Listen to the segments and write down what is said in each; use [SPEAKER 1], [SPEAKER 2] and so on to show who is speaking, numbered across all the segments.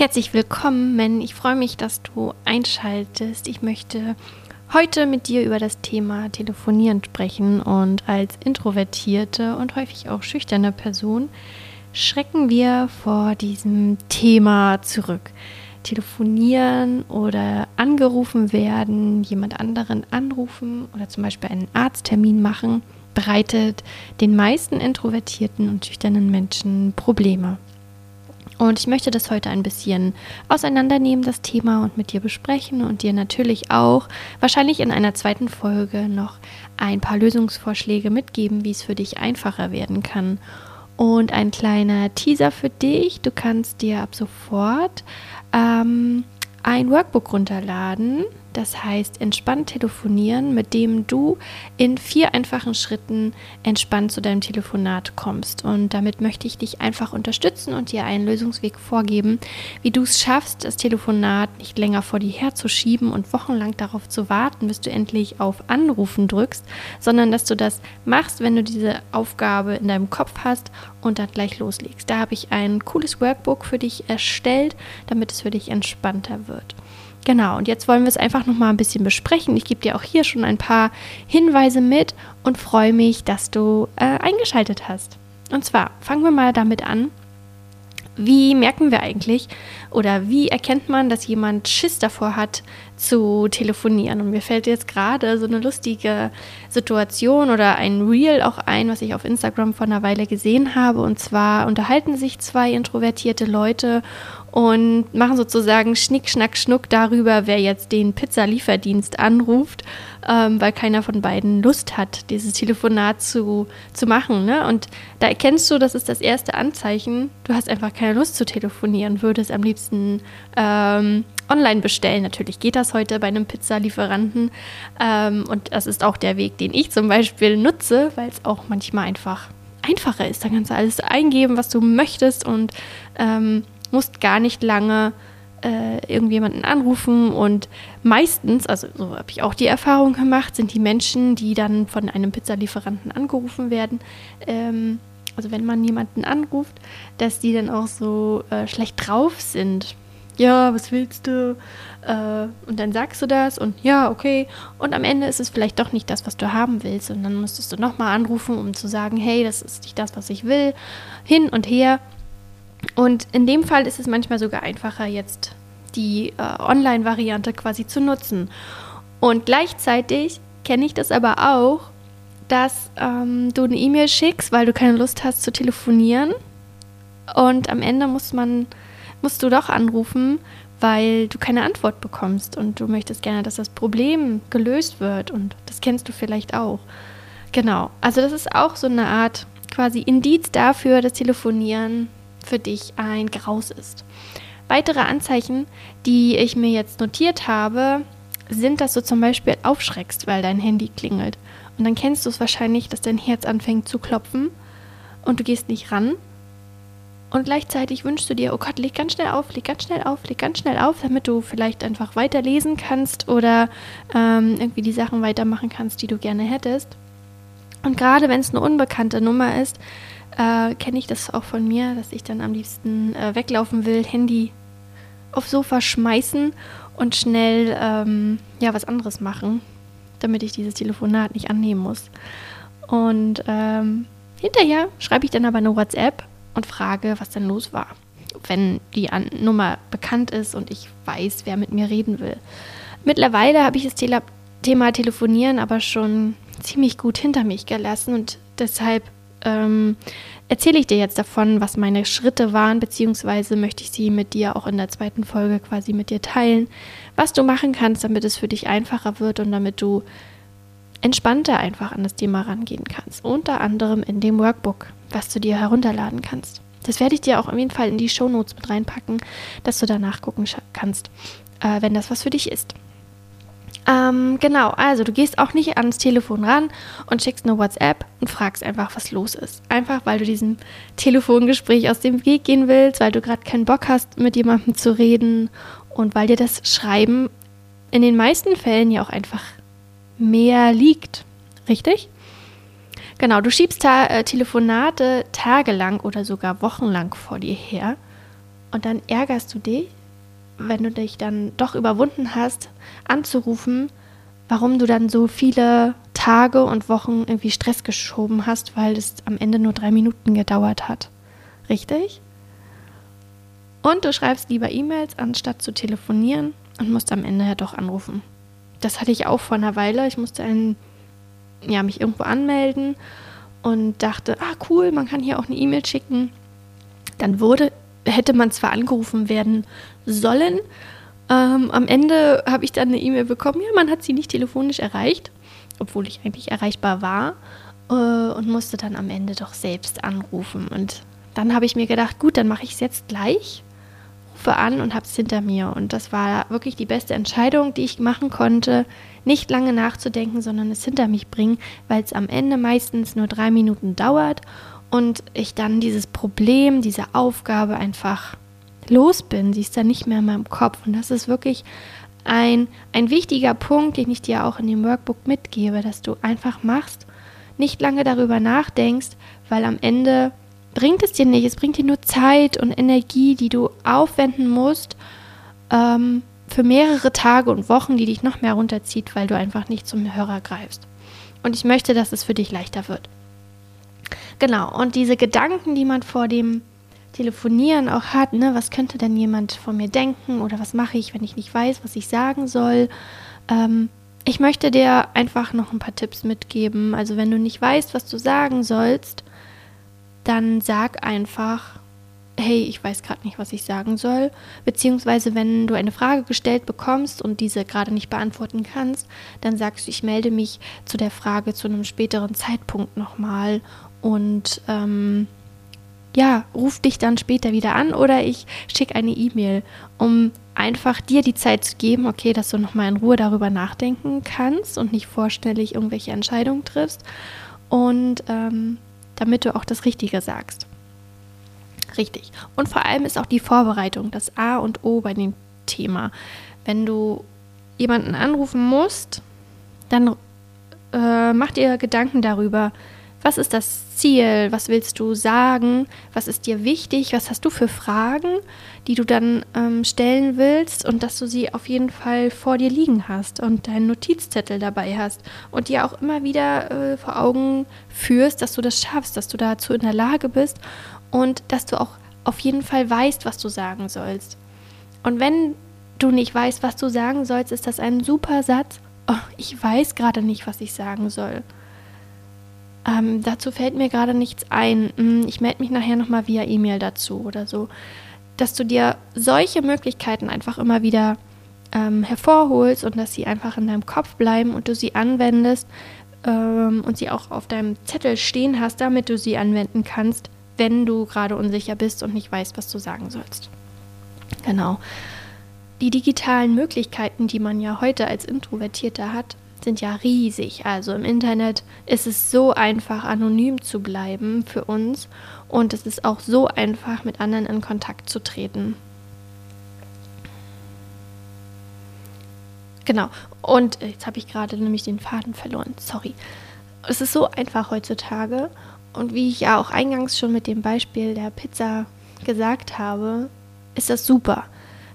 [SPEAKER 1] Herzlich willkommen, ich freue mich, dass du einschaltest. Ich möchte heute mit dir über das Thema Telefonieren sprechen und als introvertierte und häufig auch schüchterne Person schrecken wir vor diesem Thema zurück. Telefonieren oder angerufen werden, jemand anderen anrufen oder zum Beispiel einen Arzttermin machen, bereitet den meisten introvertierten und schüchternen Menschen Probleme. Und ich möchte das heute ein bisschen auseinandernehmen, das Thema, und mit dir besprechen und dir natürlich auch wahrscheinlich in einer zweiten Folge noch ein paar Lösungsvorschläge mitgeben, wie es für dich einfacher werden kann. Und ein kleiner Teaser für dich. Du kannst dir ab sofort ähm, ein Workbook runterladen das heißt, entspannt telefonieren, mit dem du in vier einfachen Schritten entspannt zu deinem Telefonat kommst. Und damit möchte ich dich einfach unterstützen und dir einen Lösungsweg vorgeben, wie du es schaffst, das Telefonat nicht länger vor dir herzuschieben und wochenlang darauf zu warten, bis du endlich auf Anrufen drückst, sondern dass du das machst, wenn du diese Aufgabe in deinem Kopf hast und dann gleich loslegst. Da habe ich ein cooles Workbook für dich erstellt, damit es für dich entspannter wird. Genau, und jetzt wollen wir es einfach noch mal ein bisschen besprechen. Ich gebe dir auch hier schon ein paar Hinweise mit und freue mich, dass du äh, eingeschaltet hast. Und zwar fangen wir mal damit an, wie merken wir eigentlich oder wie erkennt man, dass jemand Schiss davor hat, zu telefonieren? Und mir fällt jetzt gerade so eine lustige Situation oder ein Reel auch ein, was ich auf Instagram vor einer Weile gesehen habe. Und zwar unterhalten sich zwei introvertierte Leute und machen sozusagen Schnick, Schnack, Schnuck darüber, wer jetzt den Pizzalieferdienst anruft, ähm, weil keiner von beiden Lust hat, dieses Telefonat zu, zu machen. Ne? Und da erkennst du, das ist das erste Anzeichen, du hast einfach keine Lust zu telefonieren, würdest am liebsten ähm, online bestellen. Natürlich geht das heute bei einem Pizzalieferanten. Ähm, und das ist auch der Weg, den ich zum Beispiel nutze, weil es auch manchmal einfach einfacher ist. Da kannst du alles eingeben, was du möchtest und ähm, musst gar nicht lange äh, irgendjemanden anrufen und meistens, also so habe ich auch die Erfahrung gemacht, sind die Menschen, die dann von einem Pizzalieferanten angerufen werden, ähm, also wenn man jemanden anruft, dass die dann auch so äh, schlecht drauf sind. Ja, was willst du? Äh, und dann sagst du das und ja, okay. Und am Ende ist es vielleicht doch nicht das, was du haben willst. Und dann müsstest du nochmal anrufen, um zu sagen, hey, das ist nicht das, was ich will. Hin und her. Und in dem Fall ist es manchmal sogar einfacher, jetzt die äh, Online-Variante quasi zu nutzen. Und gleichzeitig kenne ich das aber auch, dass ähm, du eine E-Mail schickst, weil du keine Lust hast zu telefonieren. Und am Ende muss man, musst du doch anrufen, weil du keine Antwort bekommst und du möchtest gerne, dass das Problem gelöst wird. Und das kennst du vielleicht auch. Genau. Also das ist auch so eine Art quasi Indiz dafür, dass Telefonieren für dich ein Graus ist. Weitere Anzeichen, die ich mir jetzt notiert habe, sind, dass du zum Beispiel aufschreckst, weil dein Handy klingelt. Und dann kennst du es wahrscheinlich, dass dein Herz anfängt zu klopfen und du gehst nicht ran. Und gleichzeitig wünschst du dir, oh Gott, leg ganz schnell auf, leg ganz schnell auf, leg ganz schnell auf, damit du vielleicht einfach weiterlesen kannst oder ähm, irgendwie die Sachen weitermachen kannst, die du gerne hättest. Und gerade wenn es eine unbekannte Nummer ist, äh, kenne ich das auch von mir, dass ich dann am liebsten äh, weglaufen will, Handy aufs Sofa schmeißen und schnell ähm, ja was anderes machen, damit ich dieses Telefonat nicht annehmen muss. Und ähm, hinterher schreibe ich dann aber eine WhatsApp und frage, was denn los war, wenn die An Nummer bekannt ist und ich weiß, wer mit mir reden will. Mittlerweile habe ich das Tele Thema Telefonieren aber schon ziemlich gut hinter mich gelassen und deshalb ähm, erzähle ich dir jetzt davon, was meine Schritte waren, beziehungsweise möchte ich sie mit dir auch in der zweiten Folge quasi mit dir teilen, was du machen kannst, damit es für dich einfacher wird und damit du entspannter einfach an das Thema rangehen kannst. Unter anderem in dem Workbook, was du dir herunterladen kannst. Das werde ich dir auch auf jeden Fall in die Shownotes mit reinpacken, dass du danach gucken kannst, äh, wenn das was für dich ist. Ähm, genau, also du gehst auch nicht ans Telefon ran und schickst eine WhatsApp und fragst einfach, was los ist. Einfach, weil du diesem Telefongespräch aus dem Weg gehen willst, weil du gerade keinen Bock hast, mit jemandem zu reden und weil dir das Schreiben in den meisten Fällen ja auch einfach mehr liegt. Richtig? Genau, du schiebst ta äh, Telefonate tagelang oder sogar wochenlang vor dir her Und dann ärgerst du dich, wenn du dich dann doch überwunden hast, anzurufen, warum du dann so viele Tage und Wochen irgendwie Stress geschoben hast, weil es am Ende nur drei Minuten gedauert hat. Richtig? Und du schreibst lieber E-Mails, anstatt zu telefonieren und musst am Ende ja doch anrufen. Das hatte ich auch vor einer Weile. Ich musste einen, ja, mich irgendwo anmelden und dachte, ah cool, man kann hier auch eine E-Mail schicken. Dann wurde, hätte man zwar angerufen werden sollen, ähm, am Ende habe ich dann eine E-Mail bekommen, ja, man hat sie nicht telefonisch erreicht, obwohl ich eigentlich erreichbar war äh, und musste dann am Ende doch selbst anrufen. Und dann habe ich mir gedacht, gut, dann mache ich es jetzt gleich, rufe an und habe es hinter mir. Und das war wirklich die beste Entscheidung, die ich machen konnte, nicht lange nachzudenken, sondern es hinter mich bringen, weil es am Ende meistens nur drei Minuten dauert und ich dann dieses Problem, diese Aufgabe einfach los bin. Sie ist dann nicht mehr in meinem Kopf. Und das ist wirklich ein, ein wichtiger Punkt, den ich dir auch in dem Workbook mitgebe, dass du einfach machst, nicht lange darüber nachdenkst, weil am Ende bringt es dir nicht. Es bringt dir nur Zeit und Energie, die du aufwenden musst ähm, für mehrere Tage und Wochen, die dich noch mehr runterzieht, weil du einfach nicht zum Hörer greifst. Und ich möchte, dass es für dich leichter wird. Genau, und diese Gedanken, die man vor dem Telefonieren auch hat, ne, was könnte denn jemand von mir denken oder was mache ich, wenn ich nicht weiß, was ich sagen soll. Ähm, ich möchte dir einfach noch ein paar Tipps mitgeben. Also wenn du nicht weißt, was du sagen sollst, dann sag einfach, hey, ich weiß gerade nicht, was ich sagen soll. Beziehungsweise wenn du eine Frage gestellt bekommst und diese gerade nicht beantworten kannst, dann sagst du, ich melde mich zu der Frage zu einem späteren Zeitpunkt nochmal und ähm, ja, ruf dich dann später wieder an oder ich schicke eine E-Mail, um einfach dir die Zeit zu geben, okay, dass du nochmal in Ruhe darüber nachdenken kannst und nicht vorstellig irgendwelche Entscheidungen triffst und ähm, damit du auch das Richtige sagst. Richtig. Und vor allem ist auch die Vorbereitung das A und O bei dem Thema. Wenn du jemanden anrufen musst, dann äh, mach dir Gedanken darüber, was ist das Ziel? Was willst du sagen? Was ist dir wichtig? Was hast du für Fragen, die du dann ähm, stellen willst und dass du sie auf jeden Fall vor dir liegen hast und deinen Notizzettel dabei hast und dir auch immer wieder äh, vor Augen führst, dass du das schaffst, dass du dazu in der Lage bist und dass du auch auf jeden Fall weißt, was du sagen sollst. Und wenn du nicht weißt, was du sagen sollst, ist das ein super Satz. Oh, ich weiß gerade nicht, was ich sagen soll. Ähm, dazu fällt mir gerade nichts ein. Hm, ich melde mich nachher nochmal via E-Mail dazu oder so. Dass du dir solche Möglichkeiten einfach immer wieder ähm, hervorholst und dass sie einfach in deinem Kopf bleiben und du sie anwendest ähm, und sie auch auf deinem Zettel stehen hast, damit du sie anwenden kannst, wenn du gerade unsicher bist und nicht weißt, was du sagen sollst. Genau. Die digitalen Möglichkeiten, die man ja heute als Introvertierter hat, sind ja riesig. Also im Internet ist es so einfach, anonym zu bleiben für uns und es ist auch so einfach, mit anderen in Kontakt zu treten. Genau. Und jetzt habe ich gerade nämlich den Faden verloren. Sorry. Es ist so einfach heutzutage. Und wie ich ja auch eingangs schon mit dem Beispiel der Pizza gesagt habe, ist das super.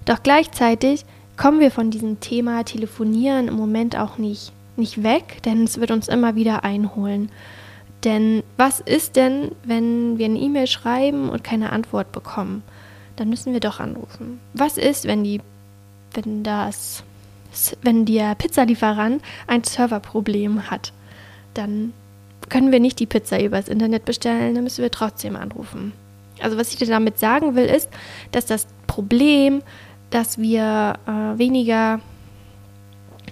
[SPEAKER 1] Doch gleichzeitig kommen wir von diesem Thema Telefonieren im Moment auch nicht, nicht weg, denn es wird uns immer wieder einholen. Denn was ist denn, wenn wir eine E-Mail schreiben und keine Antwort bekommen? Dann müssen wir doch anrufen. Was ist, wenn die, wenn das, wenn der Pizzalieferant ein Serverproblem hat? Dann können wir nicht die Pizza übers Internet bestellen, dann müssen wir trotzdem anrufen. Also was ich dir damit sagen will, ist, dass das Problem dass wir äh, weniger,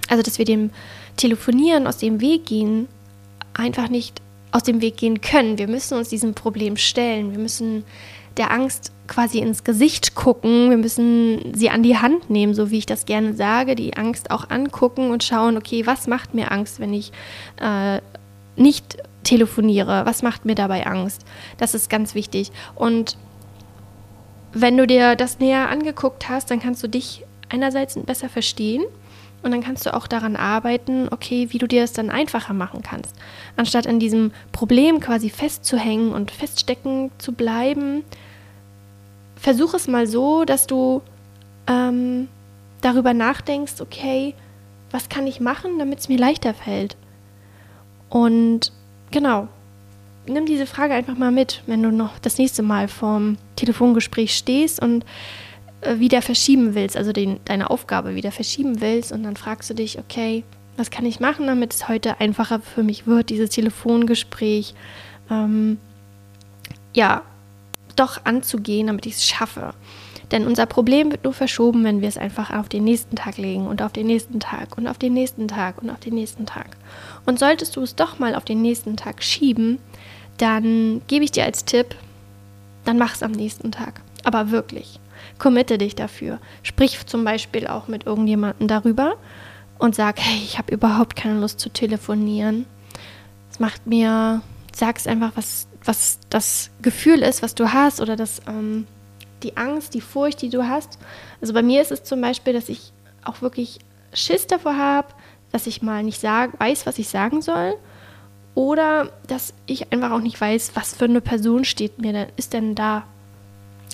[SPEAKER 1] also dass wir dem Telefonieren aus dem Weg gehen, einfach nicht aus dem Weg gehen können. Wir müssen uns diesem Problem stellen. Wir müssen der Angst quasi ins Gesicht gucken. Wir müssen sie an die Hand nehmen, so wie ich das gerne sage, die Angst auch angucken und schauen, okay, was macht mir Angst, wenn ich äh, nicht telefoniere? Was macht mir dabei Angst? Das ist ganz wichtig. Und wenn du dir das näher angeguckt hast, dann kannst du dich einerseits besser verstehen und dann kannst du auch daran arbeiten, okay, wie du dir es dann einfacher machen kannst. Anstatt an diesem Problem quasi festzuhängen und feststecken zu bleiben, versuch es mal so, dass du ähm, darüber nachdenkst, okay, was kann ich machen, damit es mir leichter fällt? Und genau, nimm diese Frage einfach mal mit, wenn du noch das nächste Mal vorm Telefongespräch stehst und äh, wieder verschieben willst, also den, deine Aufgabe wieder verschieben willst und dann fragst du dich, okay, was kann ich machen, damit es heute einfacher für mich wird, dieses Telefongespräch ähm, ja doch anzugehen, damit ich es schaffe. Denn unser Problem wird nur verschoben, wenn wir es einfach auf den nächsten Tag legen und auf den nächsten Tag und auf den nächsten Tag und auf den nächsten Tag. Und solltest du es doch mal auf den nächsten Tag schieben, dann gebe ich dir als Tipp, dann mach es am nächsten Tag. Aber wirklich, committe dich dafür. Sprich zum Beispiel auch mit irgendjemandem darüber und sag, hey, ich habe überhaupt keine Lust zu telefonieren. Es macht mir, sag's einfach, was, was das Gefühl ist, was du hast oder das, ähm, die Angst, die Furcht, die du hast. Also bei mir ist es zum Beispiel, dass ich auch wirklich Schiss davor habe, dass ich mal nicht sag, weiß, was ich sagen soll. Oder dass ich einfach auch nicht weiß, was für eine Person steht mir denn, ist denn da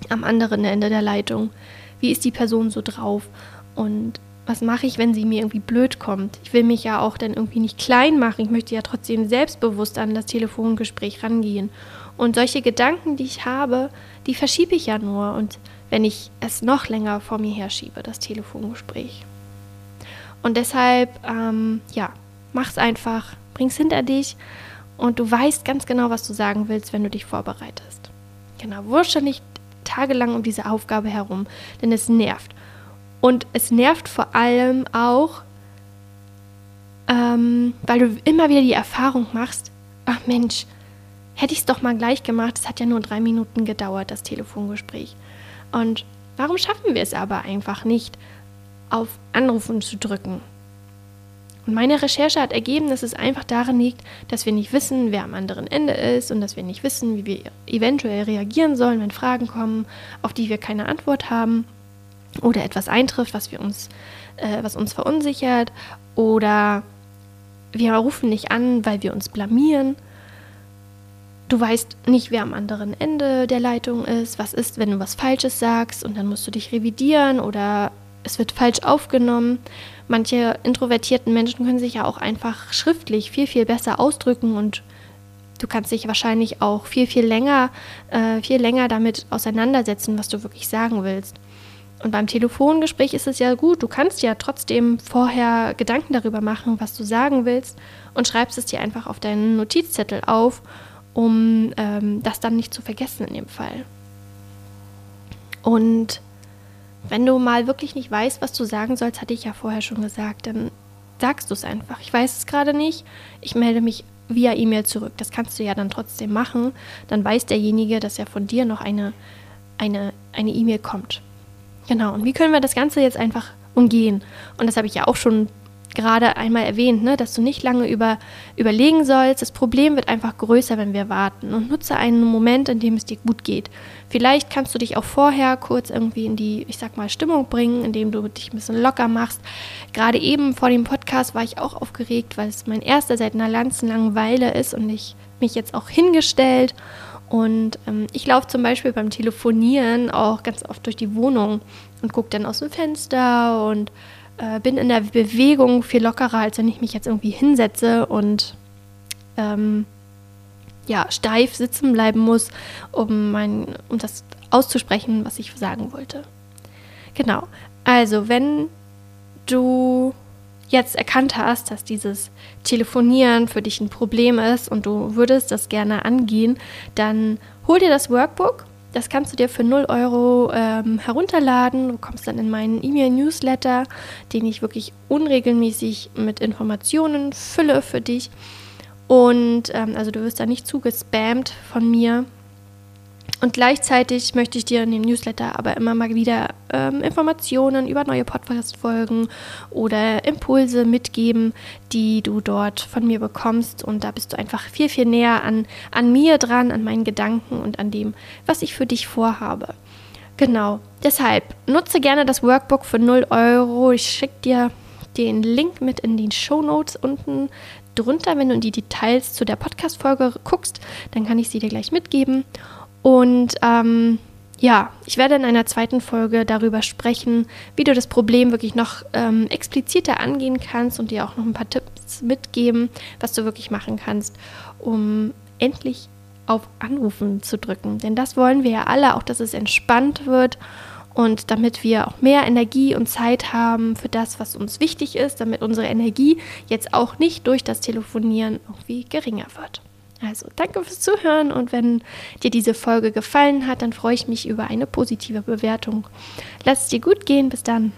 [SPEAKER 1] am anderen Ende der Leitung. Wie ist die Person so drauf? Und was mache ich, wenn sie mir irgendwie blöd kommt? Ich will mich ja auch dann irgendwie nicht klein machen. Ich möchte ja trotzdem selbstbewusst an das Telefongespräch rangehen. Und solche Gedanken, die ich habe, die verschiebe ich ja nur. Und wenn ich es noch länger vor mir herschiebe, das Telefongespräch. Und deshalb, ähm, ja, mach's einfach, bring's hinter dich und du weißt ganz genau, was du sagen willst, wenn du dich vorbereitest. Genau, wursche nicht tagelang um diese Aufgabe herum, denn es nervt. Und es nervt vor allem auch, ähm, weil du immer wieder die Erfahrung machst, ach Mensch, hätte ich es doch mal gleich gemacht, es hat ja nur drei Minuten gedauert, das Telefongespräch. Und warum schaffen wir es aber einfach nicht, auf Anrufen zu drücken? Und meine Recherche hat ergeben, dass es einfach daran liegt, dass wir nicht wissen, wer am anderen Ende ist und dass wir nicht wissen, wie wir eventuell reagieren sollen, wenn Fragen kommen, auf die wir keine Antwort haben oder etwas eintrifft, was wir uns, äh, was uns verunsichert oder wir rufen nicht an, weil wir uns blamieren. Du weißt nicht, wer am anderen Ende der Leitung ist. Was ist, wenn du was Falsches sagst und dann musst du dich revidieren oder es wird falsch aufgenommen. Manche introvertierten Menschen können sich ja auch einfach schriftlich viel, viel besser ausdrücken und du kannst dich wahrscheinlich auch viel, viel länger, äh, viel länger damit auseinandersetzen, was du wirklich sagen willst. Und beim Telefongespräch ist es ja gut, du kannst ja trotzdem vorher Gedanken darüber machen, was du sagen willst und schreibst es dir einfach auf deinen Notizzettel auf, um ähm, das dann nicht zu vergessen in dem Fall. Und wenn du mal wirklich nicht weißt, was du sagen sollst, hatte ich ja vorher schon gesagt, dann sagst du es einfach. Ich weiß es gerade nicht, ich melde mich via E-Mail zurück. Das kannst du ja dann trotzdem machen. Dann weiß derjenige, dass ja von dir noch eine eine eine E-Mail kommt. Genau. Und wie können wir das Ganze jetzt einfach umgehen? Und das habe ich ja auch schon gerade einmal erwähnt, ne, dass du nicht lange über, überlegen sollst. Das Problem wird einfach größer, wenn wir warten. Und nutze einen Moment, in dem es dir gut geht. Vielleicht kannst du dich auch vorher kurz irgendwie in die, ich sag mal, Stimmung bringen, indem du dich ein bisschen locker machst. Gerade eben vor dem Podcast war ich auch aufgeregt, weil es mein erster seit einer ganzen langen Weile ist und ich mich jetzt auch hingestellt und ähm, ich laufe zum Beispiel beim Telefonieren auch ganz oft durch die Wohnung und gucke dann aus dem Fenster und äh, bin in der Bewegung viel lockerer, als wenn ich mich jetzt irgendwie hinsetze und ähm, ja, steif sitzen bleiben muss, um, mein, um das auszusprechen, was ich sagen wollte. Genau. Also, wenn du jetzt erkannt hast, dass dieses Telefonieren für dich ein Problem ist und du würdest das gerne angehen, dann hol dir das Workbook. Das kannst du dir für 0 Euro ähm, herunterladen. Du kommst dann in meinen E-Mail-Newsletter, den ich wirklich unregelmäßig mit Informationen fülle für dich. Und ähm, also du wirst da nicht zugespammt von mir. Und gleichzeitig möchte ich dir in dem Newsletter aber immer mal wieder ähm, Informationen über neue Podcast-Folgen oder Impulse mitgeben, die du dort von mir bekommst. Und da bist du einfach viel, viel näher an, an mir dran, an meinen Gedanken und an dem, was ich für dich vorhabe. Genau, deshalb nutze gerne das Workbook für 0 Euro. Ich schicke dir den Link mit in die Show Notes unten drunter. Wenn du in die Details zu der Podcast-Folge guckst, dann kann ich sie dir gleich mitgeben. Und ähm, ja, ich werde in einer zweiten Folge darüber sprechen, wie du das Problem wirklich noch ähm, expliziter angehen kannst und dir auch noch ein paar Tipps mitgeben, was du wirklich machen kannst, um endlich auf Anrufen zu drücken. Denn das wollen wir ja alle, auch dass es entspannt wird und damit wir auch mehr Energie und Zeit haben für das, was uns wichtig ist, damit unsere Energie jetzt auch nicht durch das Telefonieren irgendwie geringer wird. Also danke fürs Zuhören und wenn dir diese Folge gefallen hat, dann freue ich mich über eine positive Bewertung. Lass es dir gut gehen. Bis dann.